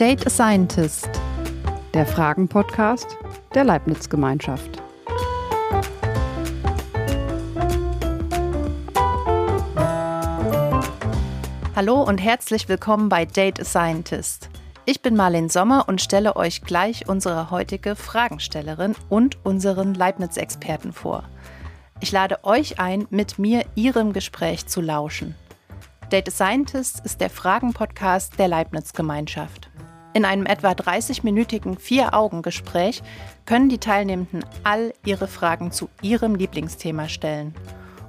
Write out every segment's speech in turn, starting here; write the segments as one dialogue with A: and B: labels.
A: Date a Scientist, der Fragen-Podcast der Leibniz-Gemeinschaft.
B: Hallo und herzlich willkommen bei Date a Scientist. Ich bin Marlene Sommer und stelle euch gleich unsere heutige Fragenstellerin und unseren Leibniz-Experten vor. Ich lade euch ein, mit mir Ihrem Gespräch zu lauschen. Data Scientist ist der Fragen-Podcast der Leibniz-Gemeinschaft. In einem etwa 30-minütigen Vier-Augen-Gespräch können die Teilnehmenden all ihre Fragen zu ihrem Lieblingsthema stellen.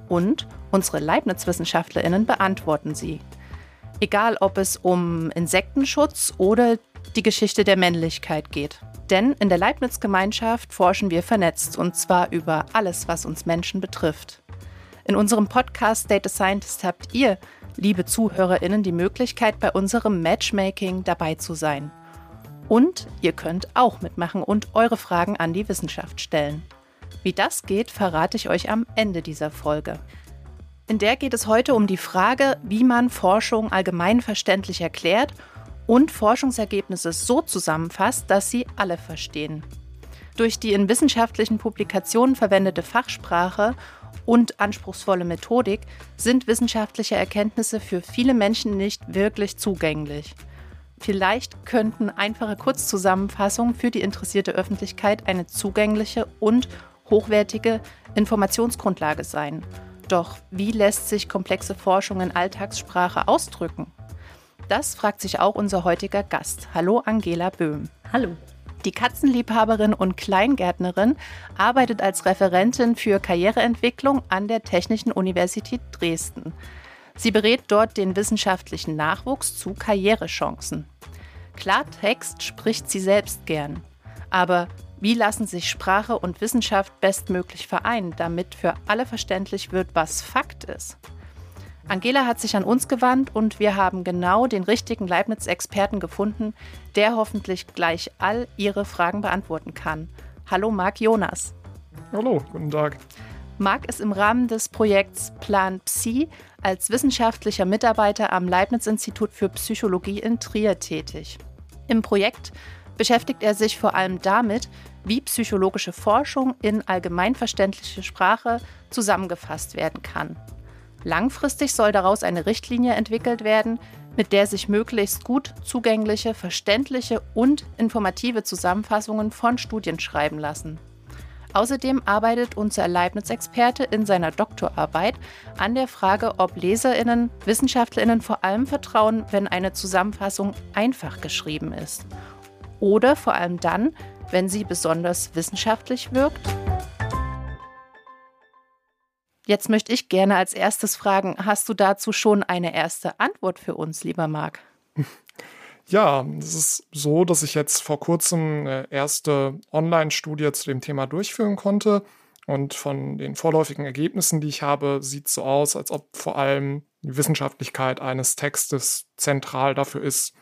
B: Und unsere Leibniz-WissenschaftlerInnen beantworten sie. Egal, ob es um Insektenschutz oder die Geschichte der Männlichkeit geht. Denn in der Leibniz-Gemeinschaft forschen wir vernetzt und zwar über alles, was uns Menschen betrifft. In unserem Podcast Data Scientist habt ihr liebe ZuhörerInnen, die Möglichkeit, bei unserem Matchmaking dabei zu sein. Und ihr könnt auch mitmachen und eure Fragen an die Wissenschaft stellen. Wie das geht, verrate ich euch am Ende dieser Folge. In der geht es heute um die Frage, wie man Forschung allgemein verständlich erklärt und Forschungsergebnisse so zusammenfasst, dass sie alle verstehen. Durch die in wissenschaftlichen Publikationen verwendete Fachsprache und anspruchsvolle Methodik sind wissenschaftliche Erkenntnisse für viele Menschen nicht wirklich zugänglich. Vielleicht könnten einfache Kurzzusammenfassungen für die interessierte Öffentlichkeit eine zugängliche und hochwertige Informationsgrundlage sein. Doch wie lässt sich komplexe Forschung in Alltagssprache ausdrücken? Das fragt sich auch unser heutiger Gast. Hallo Angela Böhm.
C: Hallo.
B: Die Katzenliebhaberin und Kleingärtnerin arbeitet als Referentin für Karriereentwicklung an der Technischen Universität Dresden. Sie berät dort den wissenschaftlichen Nachwuchs zu Karrierechancen. Klartext spricht sie selbst gern. Aber wie lassen sich Sprache und Wissenschaft bestmöglich vereinen, damit für alle verständlich wird, was Fakt ist? Angela hat sich an uns gewandt und wir haben genau den richtigen Leibniz-Experten gefunden, der hoffentlich gleich all Ihre Fragen beantworten kann. Hallo Marc Jonas.
D: Hallo, guten Tag.
B: Marc ist im Rahmen des Projekts Plan Psi als wissenschaftlicher Mitarbeiter am Leibniz-Institut für Psychologie in Trier tätig. Im Projekt beschäftigt er sich vor allem damit, wie psychologische Forschung in allgemeinverständliche Sprache zusammengefasst werden kann. Langfristig soll daraus eine Richtlinie entwickelt werden, mit der sich möglichst gut zugängliche, verständliche und informative Zusammenfassungen von Studien schreiben lassen. Außerdem arbeitet unser Leibniz-Experte in seiner Doktorarbeit an der Frage, ob Leserinnen, Wissenschaftlerinnen vor allem vertrauen, wenn eine Zusammenfassung einfach geschrieben ist. Oder vor allem dann, wenn sie besonders wissenschaftlich wirkt Jetzt möchte ich gerne als erstes fragen, hast du dazu schon eine erste Antwort für uns, lieber Marc?
D: Ja, es ist so, dass ich jetzt vor kurzem eine erste Online-Studie zu dem Thema durchführen konnte. Und von den vorläufigen Ergebnissen, die ich habe, sieht es so aus, als ob vor allem die Wissenschaftlichkeit eines Textes zentral dafür ist,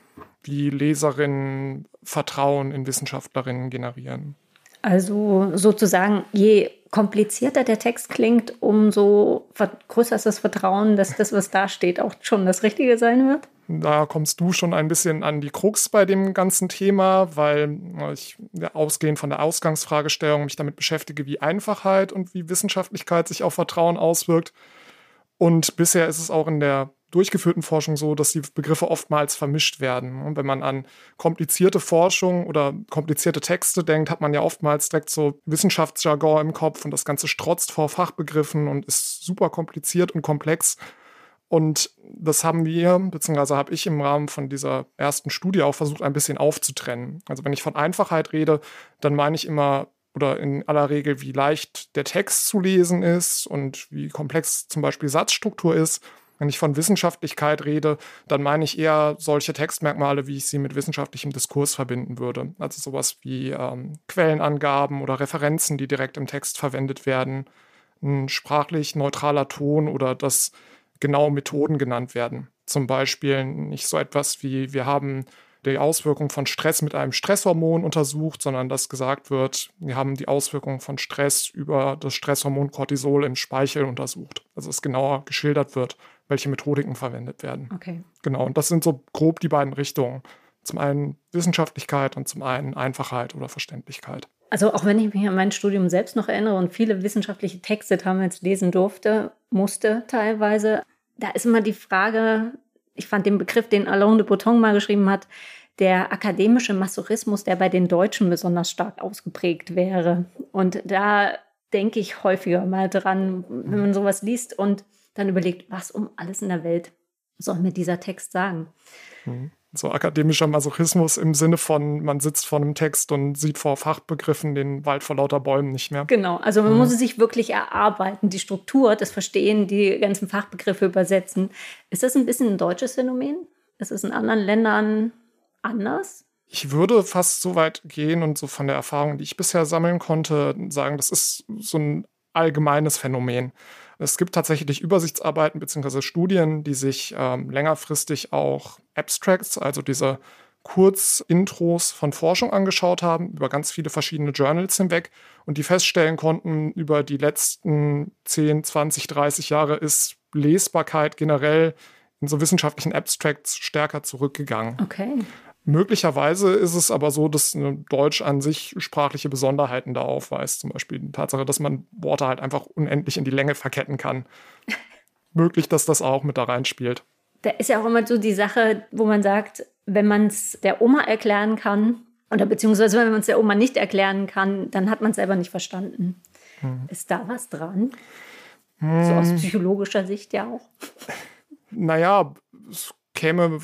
D: wie Leserinnen Vertrauen in Wissenschaftlerinnen generieren.
C: Also sozusagen, je komplizierter der Text klingt, umso größer ist das Vertrauen, dass das, was da steht, auch schon das Richtige sein wird?
D: Da kommst du schon ein bisschen an die Krux bei dem ganzen Thema, weil ich ausgehend von der Ausgangsfragestellung mich damit beschäftige, wie Einfachheit und wie Wissenschaftlichkeit sich auf Vertrauen auswirkt. Und bisher ist es auch in der durchgeführten Forschung so, dass die Begriffe oftmals vermischt werden. Und wenn man an komplizierte Forschung oder komplizierte Texte denkt, hat man ja oftmals direkt so Wissenschaftsjargon im Kopf und das Ganze strotzt vor Fachbegriffen und ist super kompliziert und komplex. Und das haben wir, beziehungsweise habe ich im Rahmen von dieser ersten Studie auch versucht, ein bisschen aufzutrennen. Also wenn ich von Einfachheit rede, dann meine ich immer oder in aller Regel, wie leicht der Text zu lesen ist und wie komplex zum Beispiel Satzstruktur ist. Wenn ich von Wissenschaftlichkeit rede, dann meine ich eher solche Textmerkmale, wie ich sie mit wissenschaftlichem Diskurs verbinden würde. Also sowas wie ähm, Quellenangaben oder Referenzen, die direkt im Text verwendet werden, ein sprachlich neutraler Ton oder dass genau Methoden genannt werden. Zum Beispiel nicht so etwas wie, wir haben die Auswirkung von Stress mit einem Stresshormon untersucht, sondern dass gesagt wird, wir haben die Auswirkungen von Stress über das Stresshormon Cortisol im Speichel untersucht. Also dass genauer geschildert wird, welche Methodiken verwendet werden.
C: Okay.
D: Genau, und das sind so grob die beiden Richtungen. Zum einen Wissenschaftlichkeit und zum einen Einfachheit oder Verständlichkeit.
C: Also auch wenn ich mich an mein Studium selbst noch erinnere und viele wissenschaftliche Texte damals lesen durfte, musste teilweise, da ist immer die Frage, ich fand den Begriff, den Alain de Botton mal geschrieben hat, der akademische Masochismus, der bei den Deutschen besonders stark ausgeprägt wäre. Und da denke ich häufiger mal dran, wenn man sowas liest und dann überlegt, was um alles in der Welt soll mir dieser Text sagen.
D: Mhm. So akademischer Masochismus im Sinne von, man sitzt vor einem Text und sieht vor Fachbegriffen den Wald vor lauter Bäumen nicht mehr.
C: Genau, also man mhm. muss es sich wirklich erarbeiten, die Struktur, das Verstehen, die ganzen Fachbegriffe übersetzen. Ist das ein bisschen ein deutsches Phänomen? Ist es in anderen Ländern anders?
D: Ich würde fast so weit gehen und so von der Erfahrung, die ich bisher sammeln konnte, sagen, das ist so ein allgemeines Phänomen. Es gibt tatsächlich Übersichtsarbeiten bzw. Studien, die sich ähm, längerfristig auch Abstracts, also diese Kurzintros von Forschung angeschaut haben, über ganz viele verschiedene Journals hinweg und die feststellen konnten, über die letzten 10, 20, 30 Jahre ist Lesbarkeit generell in so wissenschaftlichen Abstracts stärker zurückgegangen.
C: Okay.
D: Möglicherweise ist es aber so, dass Deutsch an sich sprachliche Besonderheiten da aufweist. Zum Beispiel die Tatsache, dass man Worte halt einfach unendlich in die Länge verketten kann. Möglich, dass das auch mit da reinspielt.
C: Da ist ja auch immer so die Sache, wo man sagt, wenn man es der Oma erklären kann, oder beziehungsweise wenn man es der Oma nicht erklären kann, dann hat man es selber nicht verstanden. Hm. Ist da was dran? Hm. So aus psychologischer Sicht ja auch.
D: Naja, es käme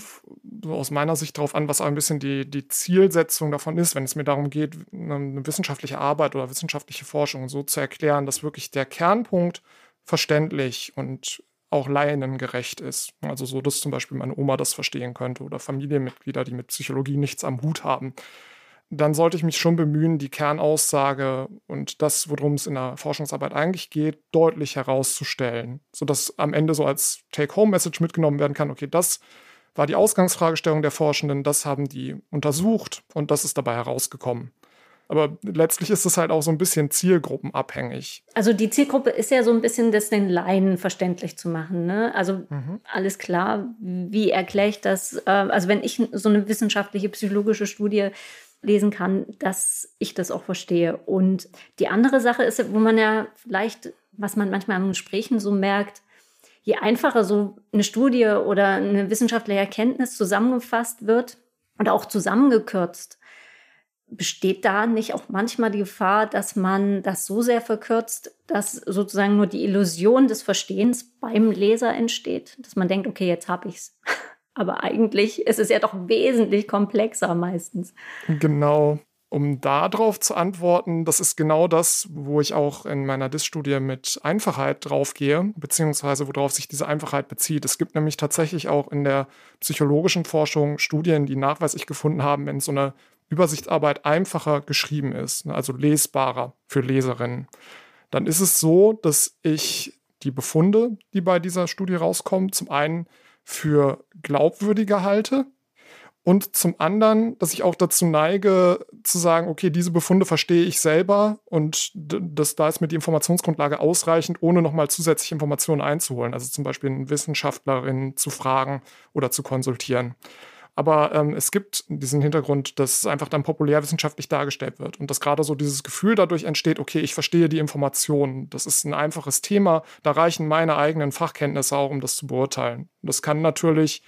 D: aus meiner Sicht darauf an, was auch ein bisschen die, die Zielsetzung davon ist, wenn es mir darum geht, eine wissenschaftliche Arbeit oder wissenschaftliche Forschung so zu erklären, dass wirklich der Kernpunkt verständlich und auch laiengerecht ist. Also so, dass zum Beispiel meine Oma das verstehen könnte oder Familienmitglieder, die mit Psychologie nichts am Hut haben. Dann sollte ich mich schon bemühen, die Kernaussage und das, worum es in der Forschungsarbeit eigentlich geht, deutlich herauszustellen, sodass am Ende so als Take-Home-Message mitgenommen werden kann, okay, das war die Ausgangsfragestellung der Forschenden, das haben die untersucht und das ist dabei herausgekommen. Aber letztlich ist es halt auch so ein bisschen zielgruppenabhängig.
C: Also die Zielgruppe ist ja so ein bisschen, das den Laien verständlich zu machen. Ne? Also mhm. alles klar, wie erkläre ich das? Äh, also wenn ich so eine wissenschaftliche, psychologische Studie lesen kann, dass ich das auch verstehe. Und die andere Sache ist, wo man ja vielleicht, was man manchmal an Gesprächen so merkt, je einfacher so eine Studie oder eine wissenschaftliche Erkenntnis zusammengefasst wird und auch zusammengekürzt, besteht da nicht auch manchmal die Gefahr, dass man das so sehr verkürzt, dass sozusagen nur die Illusion des Verstehens beim Leser entsteht, dass man denkt, okay, jetzt habe ich's. Aber eigentlich ist es ja doch wesentlich komplexer meistens.
D: Genau um darauf zu antworten, das ist genau das, wo ich auch in meiner DIS-Studie mit Einfachheit draufgehe, beziehungsweise worauf sich diese Einfachheit bezieht. Es gibt nämlich tatsächlich auch in der psychologischen Forschung Studien, die nachweislich gefunden haben, wenn so eine Übersichtsarbeit einfacher geschrieben ist, ne, also lesbarer für Leserinnen, dann ist es so, dass ich die Befunde, die bei dieser Studie rauskommen, zum einen für glaubwürdiger halte, und zum anderen, dass ich auch dazu neige, zu sagen, okay, diese Befunde verstehe ich selber und das, da ist mir die Informationsgrundlage ausreichend, ohne nochmal zusätzliche Informationen einzuholen. Also zum Beispiel eine Wissenschaftlerin zu fragen oder zu konsultieren. Aber ähm, es gibt diesen Hintergrund, dass es einfach dann populärwissenschaftlich dargestellt wird und dass gerade so dieses Gefühl dadurch entsteht, okay, ich verstehe die Informationen. Das ist ein einfaches Thema. Da reichen meine eigenen Fachkenntnisse auch, um das zu beurteilen. Das kann natürlich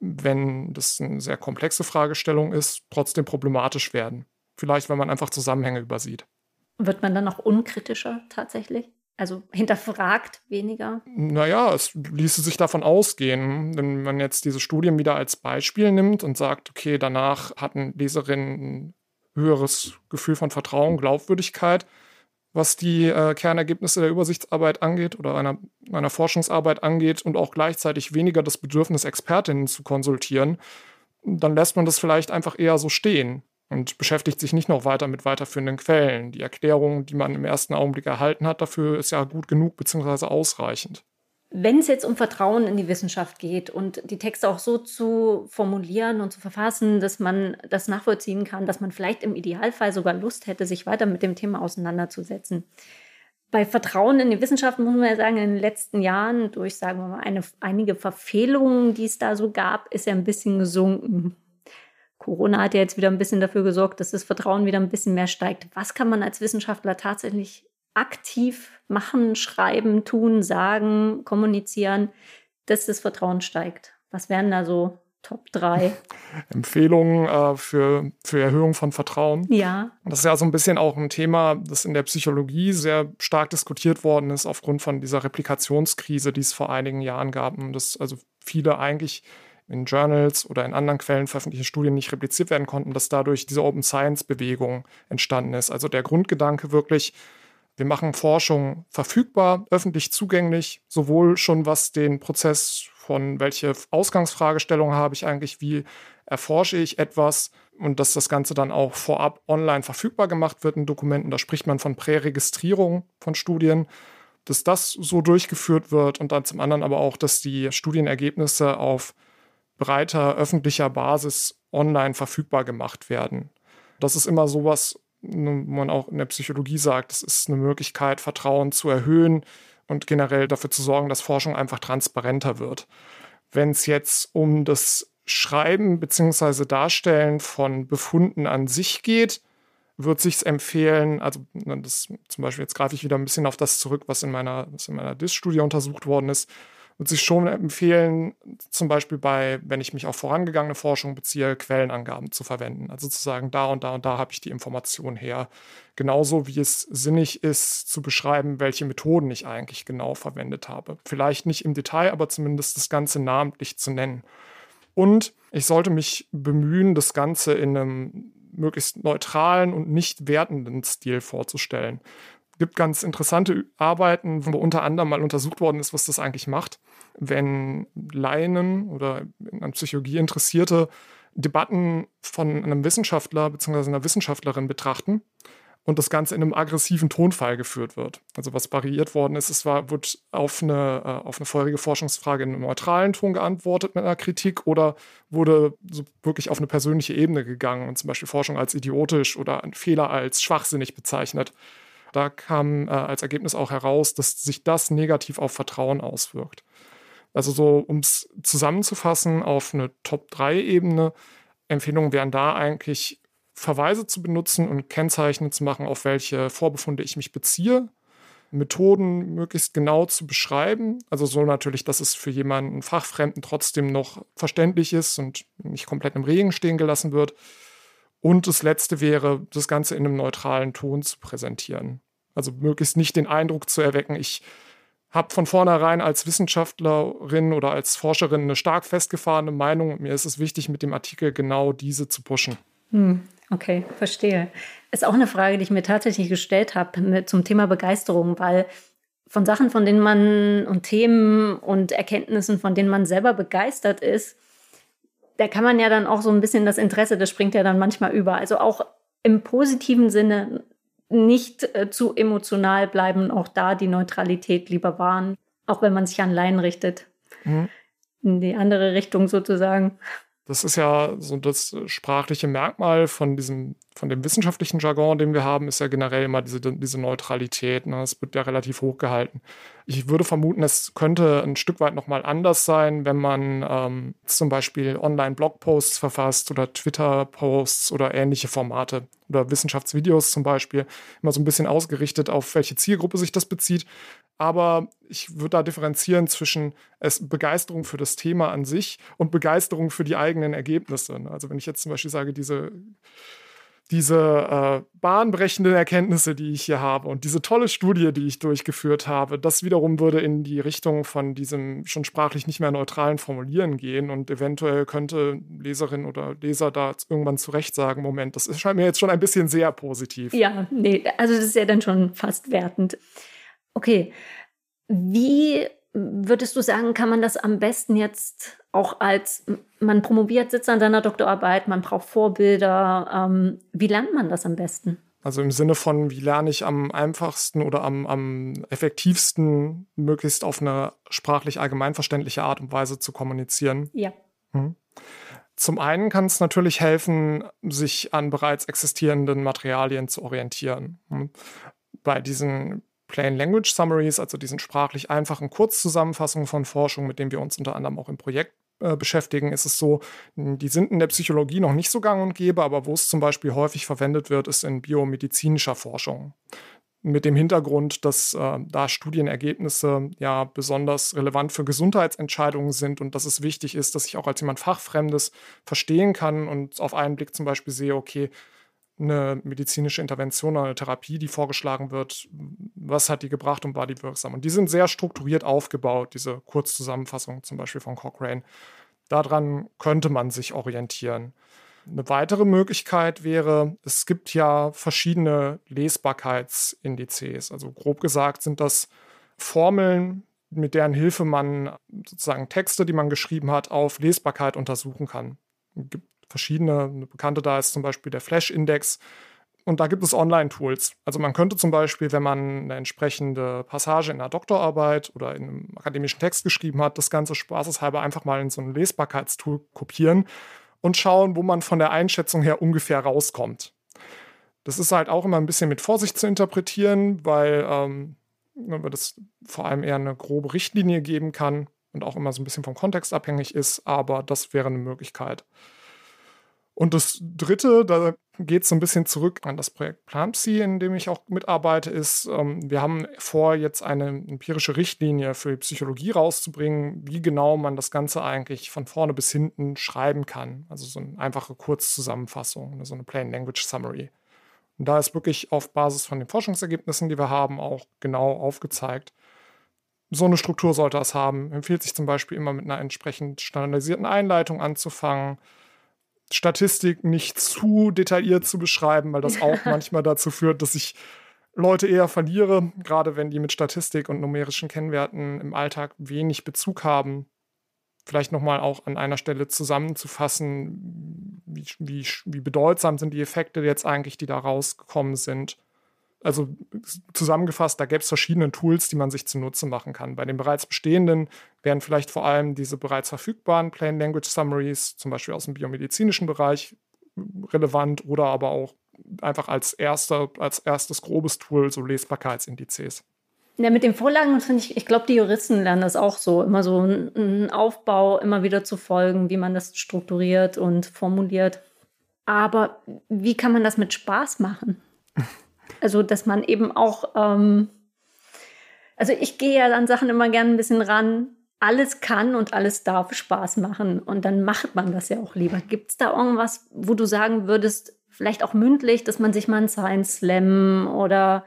D: wenn das eine sehr komplexe Fragestellung ist, trotzdem problematisch werden. Vielleicht, wenn man einfach Zusammenhänge übersieht.
C: Wird man dann noch unkritischer tatsächlich? Also hinterfragt weniger?
D: Naja, es ließe sich davon ausgehen, wenn man jetzt diese Studien wieder als Beispiel nimmt und sagt, okay, danach hatten Leserinnen ein höheres Gefühl von Vertrauen, Glaubwürdigkeit, was die äh, Kernergebnisse der Übersichtsarbeit angeht oder einer, einer Forschungsarbeit angeht und auch gleichzeitig weniger das Bedürfnis, Expertinnen zu konsultieren, dann lässt man das vielleicht einfach eher so stehen und beschäftigt sich nicht noch weiter mit weiterführenden Quellen. Die Erklärung, die man im ersten Augenblick erhalten hat, dafür ist ja gut genug bzw. ausreichend.
C: Wenn es jetzt um Vertrauen in die Wissenschaft geht und die Texte auch so zu formulieren und zu verfassen, dass man das nachvollziehen kann, dass man vielleicht im Idealfall sogar Lust hätte, sich weiter mit dem Thema auseinanderzusetzen. Bei Vertrauen in die Wissenschaft muss man ja sagen, in den letzten Jahren durch, sagen wir mal, eine, einige Verfehlungen, die es da so gab, ist ja ein bisschen gesunken. Corona hat ja jetzt wieder ein bisschen dafür gesorgt, dass das Vertrauen wieder ein bisschen mehr steigt. Was kann man als Wissenschaftler tatsächlich aktiv machen, schreiben, tun, sagen, kommunizieren, dass das Vertrauen steigt? Was wären da so Top 3.
D: Empfehlungen äh, für, für Erhöhung von Vertrauen.
C: Ja.
D: Das ist ja so ein bisschen auch ein Thema, das in der Psychologie sehr stark diskutiert worden ist, aufgrund von dieser Replikationskrise, die es vor einigen Jahren gab. Und dass also viele eigentlich in Journals oder in anderen Quellen veröffentlichte Studien nicht repliziert werden konnten, dass dadurch diese Open Science-Bewegung entstanden ist. Also der Grundgedanke wirklich, wir machen Forschung verfügbar, öffentlich zugänglich, sowohl schon was den Prozess von welche Ausgangsfragestellung habe ich eigentlich, wie erforsche ich etwas und dass das Ganze dann auch vorab online verfügbar gemacht wird in Dokumenten. Da spricht man von Präregistrierung von Studien, dass das so durchgeführt wird und dann zum anderen aber auch, dass die Studienergebnisse auf breiter öffentlicher Basis online verfügbar gemacht werden. Das ist immer sowas, wo man auch in der Psychologie sagt, das ist eine Möglichkeit, Vertrauen zu erhöhen, und generell dafür zu sorgen, dass Forschung einfach transparenter wird. Wenn es jetzt um das Schreiben bzw. Darstellen von Befunden an sich geht, wird sich empfehlen, also das, zum Beispiel jetzt greife ich wieder ein bisschen auf das zurück, was in meiner, was in meiner DIS-Studie untersucht worden ist, würde sich schon empfehlen, zum Beispiel bei, wenn ich mich auf vorangegangene Forschung beziehe, Quellenangaben zu verwenden. Also zu sagen, da und da und da habe ich die Information her. Genauso wie es sinnig ist, zu beschreiben, welche Methoden ich eigentlich genau verwendet habe. Vielleicht nicht im Detail, aber zumindest das Ganze namentlich zu nennen. Und ich sollte mich bemühen, das Ganze in einem möglichst neutralen und nicht wertenden Stil vorzustellen gibt ganz interessante Arbeiten, wo unter anderem mal untersucht worden ist, was das eigentlich macht, wenn Laien oder an Psychologie Interessierte Debatten von einem Wissenschaftler bzw. einer Wissenschaftlerin betrachten und das Ganze in einem aggressiven Tonfall geführt wird. Also was variiert worden ist, es war, wird auf eine, äh, auf eine vorherige Forschungsfrage in einem neutralen Ton geantwortet mit einer Kritik oder wurde so wirklich auf eine persönliche Ebene gegangen und zum Beispiel Forschung als idiotisch oder Fehler als schwachsinnig bezeichnet. Da kam äh, als Ergebnis auch heraus, dass sich das negativ auf Vertrauen auswirkt. Also so, um es zusammenzufassen auf eine Top-3-Ebene, Empfehlungen wären da eigentlich Verweise zu benutzen und Kennzeichen zu machen, auf welche Vorbefunde ich mich beziehe, Methoden möglichst genau zu beschreiben, also so natürlich, dass es für jemanden Fachfremden trotzdem noch verständlich ist und nicht komplett im Regen stehen gelassen wird und das Letzte wäre, das Ganze in einem neutralen Ton zu präsentieren. Also möglichst nicht den Eindruck zu erwecken, ich habe von vornherein als Wissenschaftlerin oder als Forscherin eine stark festgefahrene Meinung mir ist es wichtig, mit dem Artikel genau diese zu pushen.
C: Hm, okay, verstehe. Ist auch eine Frage, die ich mir tatsächlich gestellt habe zum Thema Begeisterung, weil von Sachen, von denen man und Themen und Erkenntnissen, von denen man selber begeistert ist, da kann man ja dann auch so ein bisschen das Interesse, das springt ja dann manchmal über. Also auch im positiven Sinne nicht äh, zu emotional bleiben, auch da die Neutralität lieber wahren, auch wenn man sich an Laien richtet. Mhm. In die andere Richtung sozusagen.
D: Das ist ja so das sprachliche Merkmal von diesem, von dem wissenschaftlichen Jargon, den wir haben, ist ja generell immer diese, diese Neutralität. Ne? Das wird ja relativ hoch gehalten. Ich würde vermuten, es könnte ein Stück weit nochmal anders sein, wenn man ähm, zum Beispiel Online-Blogposts verfasst oder Twitter-Posts oder ähnliche Formate oder Wissenschaftsvideos zum Beispiel, immer so ein bisschen ausgerichtet auf welche Zielgruppe sich das bezieht. Aber ich würde da differenzieren zwischen Begeisterung für das Thema an sich und Begeisterung für die eigenen Ergebnisse. Also wenn ich jetzt zum Beispiel sage, diese diese äh, bahnbrechenden Erkenntnisse, die ich hier habe und diese tolle Studie, die ich durchgeführt habe, das wiederum würde in die Richtung von diesem schon sprachlich nicht mehr neutralen Formulieren gehen und eventuell könnte Leserin oder Leser da irgendwann zurecht sagen, Moment, das scheint mir jetzt schon ein bisschen sehr positiv.
C: Ja, nee, also das ist ja dann schon fast wertend. Okay, wie würdest du sagen, kann man das am besten jetzt auch als, man promoviert, sitzt an seiner Doktorarbeit, man braucht Vorbilder. Ähm, wie lernt man das am besten?
D: Also im Sinne von, wie lerne ich am einfachsten oder am, am effektivsten, möglichst auf eine sprachlich allgemeinverständliche Art und Weise zu kommunizieren.
C: Ja.
D: Hm. Zum einen kann es natürlich helfen, sich an bereits existierenden Materialien zu orientieren. Hm. Bei diesen Plain Language Summaries, also diesen sprachlich einfachen Kurzzusammenfassungen von Forschung, mit denen wir uns unter anderem auch im Projekt äh, beschäftigen, ist es so, die sind in der Psychologie noch nicht so gang und gäbe, aber wo es zum Beispiel häufig verwendet wird, ist in biomedizinischer Forschung. Mit dem Hintergrund, dass äh, da Studienergebnisse ja besonders relevant für Gesundheitsentscheidungen sind und dass es wichtig ist, dass ich auch als jemand Fachfremdes verstehen kann und auf einen Blick zum Beispiel sehe, okay, eine medizinische Intervention oder eine Therapie, die vorgeschlagen wird, was hat die gebracht und war die wirksam. Und die sind sehr strukturiert aufgebaut, diese Kurzzusammenfassung zum Beispiel von Cochrane. Daran könnte man sich orientieren. Eine weitere Möglichkeit wäre, es gibt ja verschiedene Lesbarkeitsindizes. Also grob gesagt sind das Formeln, mit deren Hilfe man sozusagen Texte, die man geschrieben hat, auf Lesbarkeit untersuchen kann. Es gibt verschiedene. Eine bekannte da ist zum Beispiel der Flash-Index. Und da gibt es Online-Tools. Also man könnte zum Beispiel, wenn man eine entsprechende Passage in einer Doktorarbeit oder in einem akademischen Text geschrieben hat, das Ganze spaßeshalber einfach mal in so ein Lesbarkeitstool kopieren und schauen, wo man von der Einschätzung her ungefähr rauskommt. Das ist halt auch immer ein bisschen mit Vorsicht zu interpretieren, weil ähm, das vor allem eher eine grobe Richtlinie geben kann und auch immer so ein bisschen vom Kontext abhängig ist, aber das wäre eine Möglichkeit. Und das Dritte, da geht es so ein bisschen zurück an das Projekt Plampsy, in dem ich auch mitarbeite, ist, ähm, wir haben vor, jetzt eine empirische Richtlinie für die Psychologie rauszubringen, wie genau man das Ganze eigentlich von vorne bis hinten schreiben kann. Also so eine einfache Kurzzusammenfassung, ne, so eine Plain Language Summary. Und da ist wirklich auf Basis von den Forschungsergebnissen, die wir haben, auch genau aufgezeigt, so eine Struktur sollte es haben. Empfiehlt sich zum Beispiel immer mit einer entsprechend standardisierten Einleitung anzufangen Statistik nicht zu detailliert zu beschreiben, weil das auch manchmal dazu führt, dass ich Leute eher verliere, gerade wenn die mit Statistik und numerischen Kennwerten im Alltag wenig Bezug haben. Vielleicht nochmal auch an einer Stelle zusammenzufassen, wie, wie, wie bedeutsam sind die Effekte jetzt eigentlich, die da rausgekommen sind also zusammengefasst, da gäbe es verschiedene Tools, die man sich zunutze machen kann. Bei den bereits bestehenden wären vielleicht vor allem diese bereits verfügbaren Plain Language Summaries, zum Beispiel aus dem biomedizinischen Bereich, relevant oder aber auch einfach als, erster, als erstes grobes Tool so Lesbarkeitsindizes.
C: Ja, mit den Vorlagen finde ich, ich glaube, die Juristen lernen das auch so, immer so einen Aufbau immer wieder zu folgen, wie man das strukturiert und formuliert. Aber wie kann man das mit Spaß machen? Also, dass man eben auch, ähm, also ich gehe ja an Sachen immer gerne ein bisschen ran. Alles kann und alles darf Spaß machen. Und dann macht man das ja auch lieber. Gibt es da irgendwas, wo du sagen würdest, vielleicht auch mündlich, dass man sich mal einen Science Slam oder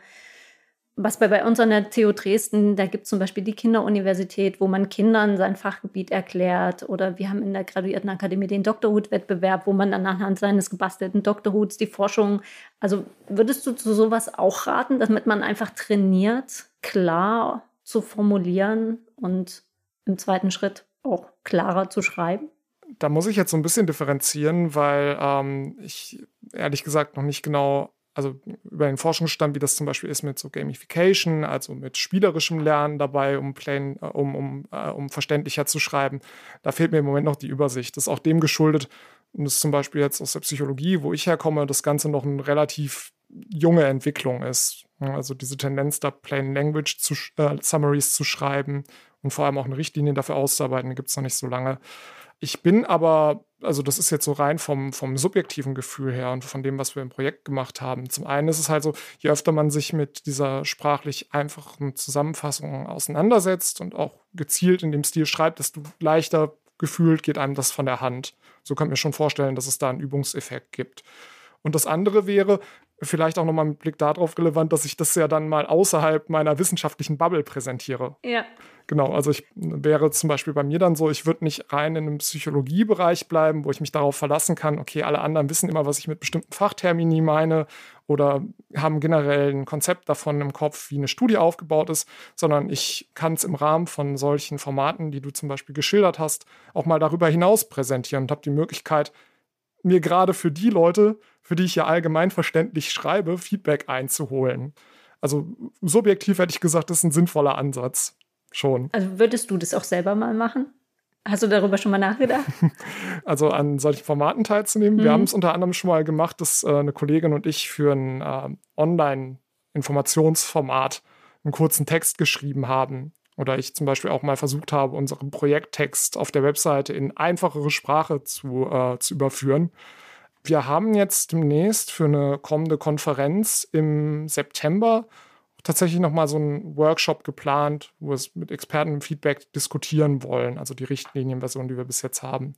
C: was bei, bei uns an der TU Dresden, da gibt es zum Beispiel die Kinderuniversität, wo man Kindern sein Fachgebiet erklärt. Oder wir haben in der Graduiertenakademie den Doktorhut-Wettbewerb, wo man dann anhand seines gebastelten Doktorhuts die Forschung. Also würdest du zu sowas auch raten, damit man einfach trainiert, klar zu formulieren und im zweiten Schritt auch klarer zu schreiben?
D: Da muss ich jetzt so ein bisschen differenzieren, weil ähm, ich ehrlich gesagt noch nicht genau also über den Forschungsstand, wie das zum Beispiel ist mit so Gamification, also mit spielerischem Lernen dabei, um, plain, äh, um, um, uh, um verständlicher zu schreiben. Da fehlt mir im Moment noch die Übersicht. Das ist auch dem geschuldet, und das ist zum Beispiel jetzt aus der Psychologie, wo ich herkomme, das Ganze noch eine relativ junge Entwicklung ist. Also diese Tendenz, da Plain Language zu, äh, Summaries zu schreiben und vor allem auch eine Richtlinie dafür auszuarbeiten, gibt es noch nicht so lange. Ich bin aber, also das ist jetzt so rein vom, vom subjektiven Gefühl her und von dem, was wir im Projekt gemacht haben. Zum einen ist es halt so, je öfter man sich mit dieser sprachlich einfachen Zusammenfassung auseinandersetzt und auch gezielt in dem Stil schreibt, desto leichter gefühlt geht einem das von der Hand. So kann ich mir schon vorstellen, dass es da einen Übungseffekt gibt. Und das andere wäre, vielleicht auch nochmal mit Blick darauf relevant, dass ich das ja dann mal außerhalb meiner wissenschaftlichen Bubble präsentiere.
C: Ja.
D: Genau, also ich wäre zum Beispiel bei mir dann so, ich würde nicht rein in einem Psychologiebereich bleiben, wo ich mich darauf verlassen kann, okay, alle anderen wissen immer, was ich mit bestimmten Fachtermini meine oder haben generell ein Konzept davon im Kopf, wie eine Studie aufgebaut ist, sondern ich kann es im Rahmen von solchen Formaten, die du zum Beispiel geschildert hast, auch mal darüber hinaus präsentieren und habe die Möglichkeit, mir gerade für die Leute, für die ich ja allgemein verständlich schreibe, Feedback einzuholen. Also subjektiv hätte ich gesagt, das ist ein sinnvoller Ansatz. Schon.
C: Also würdest du das auch selber mal machen? Hast du darüber schon mal nachgedacht?
D: Also an solchen Formaten teilzunehmen. Mhm. Wir haben es unter anderem schon mal gemacht, dass äh, eine Kollegin und ich für ein äh, Online-Informationsformat einen kurzen Text geschrieben haben Oder ich zum Beispiel auch mal versucht habe, unseren Projekttext auf der Webseite in einfachere Sprache zu, äh, zu überführen. Wir haben jetzt demnächst für eine kommende Konferenz im September tatsächlich nochmal so einen Workshop geplant, wo wir es mit Experten im Feedback diskutieren wollen, also die Richtlinienversion, die wir bis jetzt haben.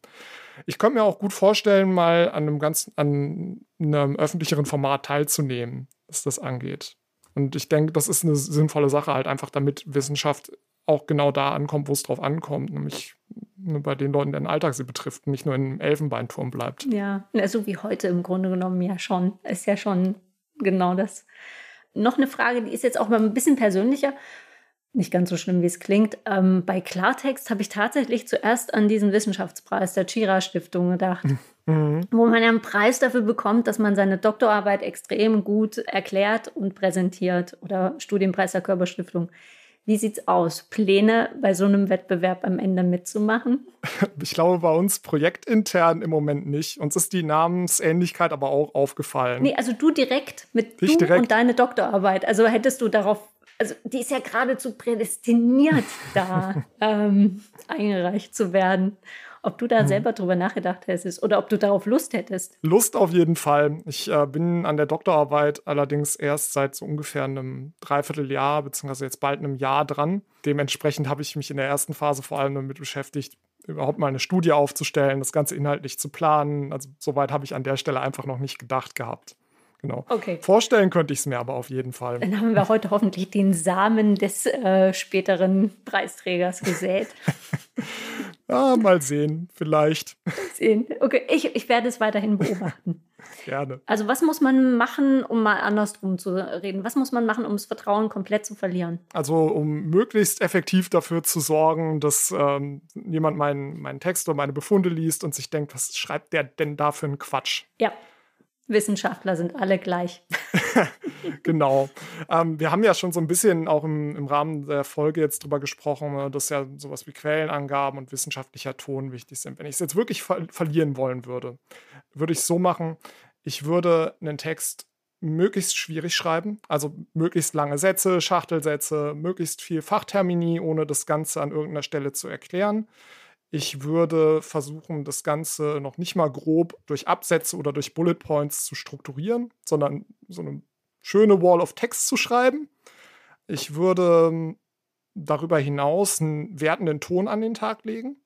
D: Ich könnte mir auch gut vorstellen, mal an einem ganz, an einem öffentlicheren Format teilzunehmen, was das angeht. Und ich denke, das ist eine sinnvolle Sache, halt einfach, damit Wissenschaft auch genau da ankommt, wo es drauf ankommt, nämlich nur bei den Leuten, deren Alltag sie betrifft, nicht nur im Elfenbeinturm bleibt.
C: Ja, so wie heute im Grunde genommen ja schon. Ist ja schon genau das. Noch eine Frage, die ist jetzt auch mal ein bisschen persönlicher. Nicht ganz so schlimm, wie es klingt. Ähm, bei Klartext habe ich tatsächlich zuerst an diesen Wissenschaftspreis der Chira Stiftung gedacht, mhm. wo man ja einen Preis dafür bekommt, dass man seine Doktorarbeit extrem gut erklärt und präsentiert oder Studienpreis der Körperstiftung. Wie sieht's aus? Pläne bei so einem Wettbewerb am Ende mitzumachen?
D: Ich glaube, bei uns projektintern im Moment nicht. Uns ist die Namensähnlichkeit aber auch aufgefallen.
C: Nee, also du direkt mit ich du direkt. und deine Doktorarbeit. Also hättest du darauf, also die ist ja geradezu prädestiniert, da ähm, eingereicht zu werden ob du da mhm. selber drüber nachgedacht hättest oder ob du darauf Lust hättest.
D: Lust auf jeden Fall. Ich äh, bin an der Doktorarbeit allerdings erst seit so ungefähr einem Dreivierteljahr, beziehungsweise jetzt bald einem Jahr dran. Dementsprechend habe ich mich in der ersten Phase vor allem damit beschäftigt, überhaupt mal eine Studie aufzustellen, das Ganze inhaltlich zu planen. Also soweit habe ich an der Stelle einfach noch nicht gedacht gehabt. Genau. Okay. Vorstellen könnte ich es mir aber auf jeden Fall.
C: Dann haben wir heute hoffentlich den Samen des äh, späteren Preisträgers gesät.
D: Ja, mal sehen, vielleicht. Mal
C: sehen. Okay, ich, ich werde es weiterhin beobachten.
D: Gerne.
C: Also, was muss man machen, um mal andersrum zu reden? Was muss man machen, um das Vertrauen komplett zu verlieren?
D: Also, um möglichst effektiv dafür zu sorgen, dass ähm, jemand meinen, meinen Text oder meine Befunde liest und sich denkt, was schreibt der denn da für einen Quatsch?
C: Ja. Wissenschaftler sind alle gleich.
D: genau. Ähm, wir haben ja schon so ein bisschen auch im, im Rahmen der Folge jetzt drüber gesprochen, ne, dass ja sowas wie Quellenangaben und wissenschaftlicher Ton wichtig sind. Wenn ich es jetzt wirklich ver verlieren wollen würde, würde ich es so machen, ich würde einen Text möglichst schwierig schreiben, also möglichst lange Sätze, Schachtelsätze, möglichst viel Fachtermini, ohne das Ganze an irgendeiner Stelle zu erklären. Ich würde versuchen, das Ganze noch nicht mal grob durch Absätze oder durch Bullet Points zu strukturieren, sondern so eine schöne Wall of Text zu schreiben. Ich würde ähm, darüber hinaus einen wertenden Ton an den Tag legen.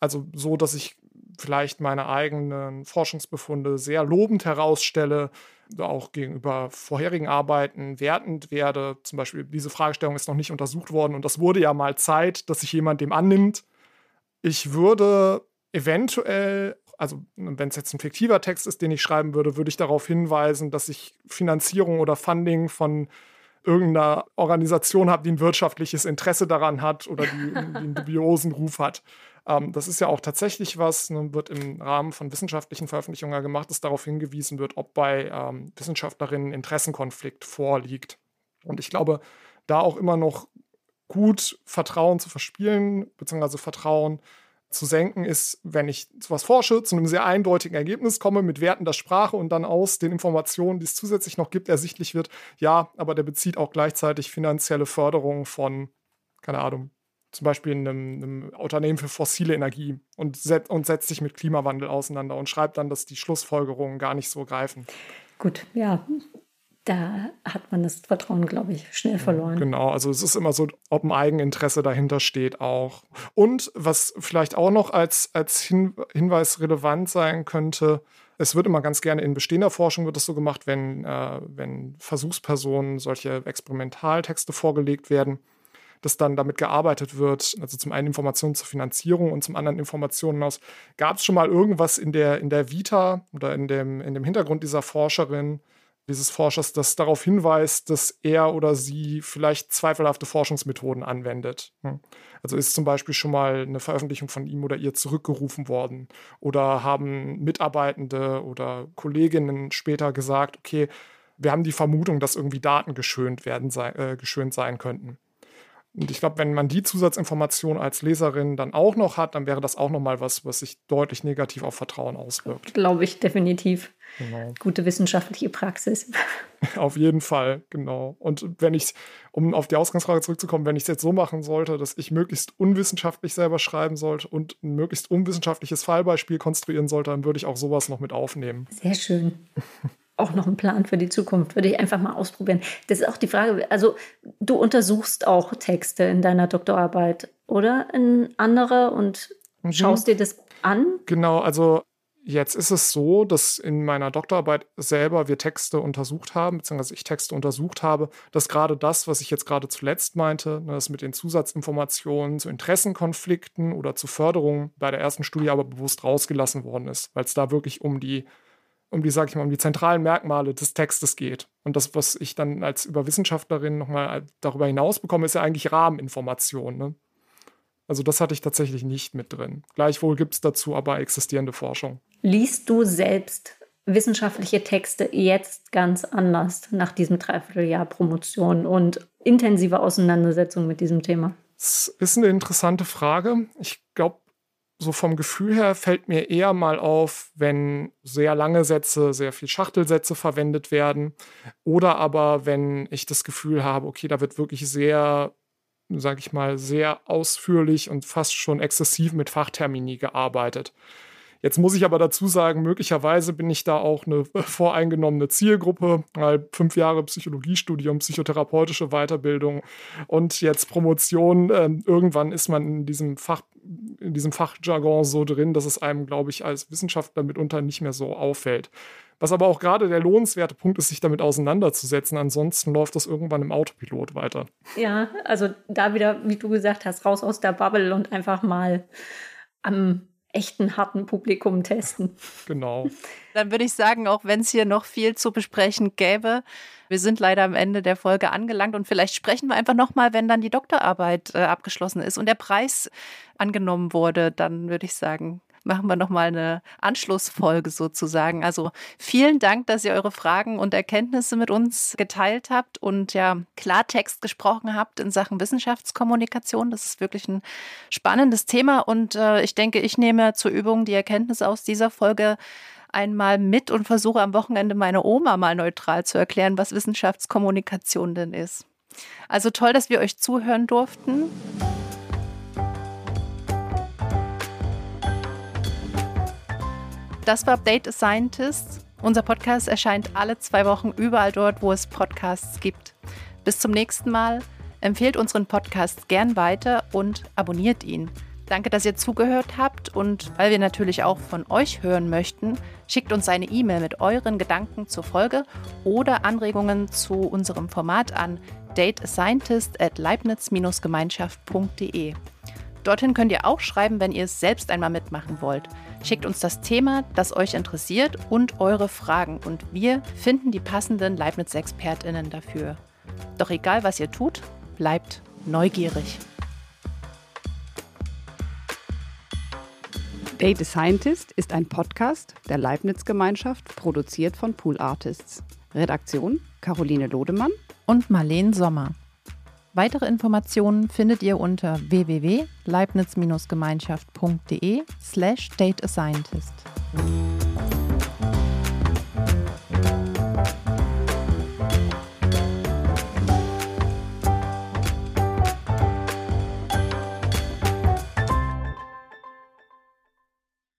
D: Also so, dass ich vielleicht meine eigenen Forschungsbefunde sehr lobend herausstelle, auch gegenüber vorherigen Arbeiten wertend werde. Zum Beispiel, diese Fragestellung ist noch nicht untersucht worden und das wurde ja mal Zeit, dass sich jemand dem annimmt. Ich würde eventuell, also wenn es jetzt ein fiktiver Text ist, den ich schreiben würde, würde ich darauf hinweisen, dass ich Finanzierung oder Funding von irgendeiner Organisation habe, die ein wirtschaftliches Interesse daran hat oder die, die einen dubiosen Ruf hat. Ähm, das ist ja auch tatsächlich was, ne, wird im Rahmen von wissenschaftlichen Veröffentlichungen gemacht, dass darauf hingewiesen wird, ob bei ähm, Wissenschaftlerinnen Interessenkonflikt vorliegt. Und ich glaube, da auch immer noch gut Vertrauen zu verspielen, beziehungsweise Vertrauen zu senken ist, wenn ich sowas forsche, zu einem sehr eindeutigen Ergebnis komme mit Werten der Sprache und dann aus den Informationen, die es zusätzlich noch gibt, ersichtlich wird, ja, aber der bezieht auch gleichzeitig finanzielle Förderung von, keine Ahnung, zum Beispiel einem, einem Unternehmen für fossile Energie und, set, und setzt sich mit Klimawandel auseinander und schreibt dann, dass die Schlussfolgerungen gar nicht so greifen.
C: Gut, ja, da hat man das Vertrauen, glaube ich, schnell verloren.
D: Genau, also es ist immer so, ob ein Eigeninteresse dahinter steht auch. Und was vielleicht auch noch als, als Hin Hinweis relevant sein könnte, es wird immer ganz gerne in bestehender Forschung wird das so gemacht, wenn, äh, wenn Versuchspersonen solche Experimentaltexte vorgelegt werden, dass dann damit gearbeitet wird, also zum einen Informationen zur Finanzierung und zum anderen Informationen aus. Gab es schon mal irgendwas in der, in der Vita oder in dem, in dem Hintergrund dieser Forscherin, dieses Forschers, das darauf hinweist, dass er oder sie vielleicht zweifelhafte Forschungsmethoden anwendet. Hm. Also ist zum Beispiel schon mal eine Veröffentlichung von ihm oder ihr zurückgerufen worden oder haben Mitarbeitende oder Kolleginnen später gesagt, okay, wir haben die Vermutung, dass irgendwie Daten geschönt werden, äh, geschönt sein könnten. Und ich glaube, wenn man die Zusatzinformation als Leserin dann auch noch hat, dann wäre das auch nochmal was, was sich deutlich negativ auf Vertrauen auswirkt.
C: Glaube ich definitiv. Genau. Gute wissenschaftliche Praxis.
D: Auf jeden Fall, genau. Und wenn ich, um auf die Ausgangsfrage zurückzukommen, wenn ich es jetzt so machen sollte, dass ich möglichst unwissenschaftlich selber schreiben sollte und ein möglichst unwissenschaftliches Fallbeispiel konstruieren sollte, dann würde ich auch sowas noch mit aufnehmen.
C: Sehr schön. Auch noch ein Plan für die Zukunft. Würde ich einfach mal ausprobieren. Das ist auch die Frage. Also, du untersuchst auch Texte in deiner Doktorarbeit, oder? In andere und mhm. schaust dir das an?
D: Genau, also Jetzt ist es so, dass in meiner Doktorarbeit selber wir Texte untersucht haben, beziehungsweise ich Texte untersucht habe, dass gerade das, was ich jetzt gerade zuletzt meinte, ne, das mit den Zusatzinformationen zu Interessenkonflikten oder zu Förderung bei der ersten Studie aber bewusst rausgelassen worden ist, weil es da wirklich um die, um die, sag ich mal, um die zentralen Merkmale des Textes geht. Und das, was ich dann als Überwissenschaftlerin nochmal darüber hinaus bekomme, ist ja eigentlich Rahmeninformation. Ne? Also das hatte ich tatsächlich nicht mit drin. Gleichwohl gibt es dazu aber existierende Forschung.
C: Liest du selbst wissenschaftliche Texte jetzt ganz anders nach diesem Dreivierteljahr Promotion und intensive Auseinandersetzung mit diesem Thema?
D: Das ist eine interessante Frage. Ich glaube, so vom Gefühl her fällt mir eher mal auf, wenn sehr lange Sätze, sehr viel Schachtelsätze verwendet werden. Oder aber, wenn ich das Gefühl habe, okay, da wird wirklich sehr sage ich mal, sehr ausführlich und fast schon exzessiv mit Fachtermini gearbeitet. Jetzt muss ich aber dazu sagen, möglicherweise bin ich da auch eine voreingenommene Zielgruppe, weil fünf Jahre Psychologiestudium, psychotherapeutische Weiterbildung und jetzt Promotion. Äh, irgendwann ist man in diesem Fach, in diesem Fachjargon so drin, dass es einem, glaube ich, als Wissenschaftler mitunter nicht mehr so auffällt. Was aber auch gerade der lohnenswerte Punkt ist, sich damit auseinanderzusetzen. Ansonsten läuft das irgendwann im Autopilot weiter.
C: Ja, also da wieder, wie du gesagt hast, raus aus der Bubble und einfach mal am echten harten Publikum testen.
D: Genau.
B: Dann würde ich sagen, auch wenn es hier noch viel zu besprechen gäbe, wir sind leider am Ende der Folge angelangt und vielleicht sprechen wir einfach nochmal, wenn dann die Doktorarbeit äh, abgeschlossen ist und der Preis angenommen wurde, dann würde ich sagen, machen wir nochmal eine Anschlussfolge sozusagen. Also vielen Dank, dass ihr eure Fragen und Erkenntnisse mit uns geteilt habt und ja Klartext gesprochen habt in Sachen Wissenschaftskommunikation. Das ist wirklich ein spannendes Thema und äh, ich denke, ich nehme zur Übung die Erkenntnisse aus dieser Folge einmal mit und versuche am Wochenende meine Oma mal neutral zu erklären, was Wissenschaftskommunikation denn ist. Also toll, dass wir euch zuhören durften. Das war Update a Scientist. Unser Podcast erscheint alle zwei Wochen überall dort, wo es Podcasts gibt. Bis zum nächsten Mal. Empfehlt unseren Podcast gern weiter und abonniert ihn. Danke, dass ihr zugehört habt und weil wir natürlich auch von euch hören möchten, schickt uns eine E-Mail mit euren Gedanken zur Folge oder Anregungen zu unserem Format an dateascientist at leibniz-gemeinschaft.de. Dorthin könnt ihr auch schreiben, wenn ihr es selbst einmal mitmachen wollt. Schickt uns das Thema, das euch interessiert und eure Fragen und wir finden die passenden Leibniz-ExpertInnen dafür. Doch egal, was ihr tut, bleibt neugierig.
A: Data Scientist ist ein Podcast der Leibniz-Gemeinschaft, produziert von Pool Artists. Redaktion Caroline Lodemann
B: und Marleen Sommer. Weitere Informationen findet ihr unter www.leibniz-gemeinschaft.de slash datascientist.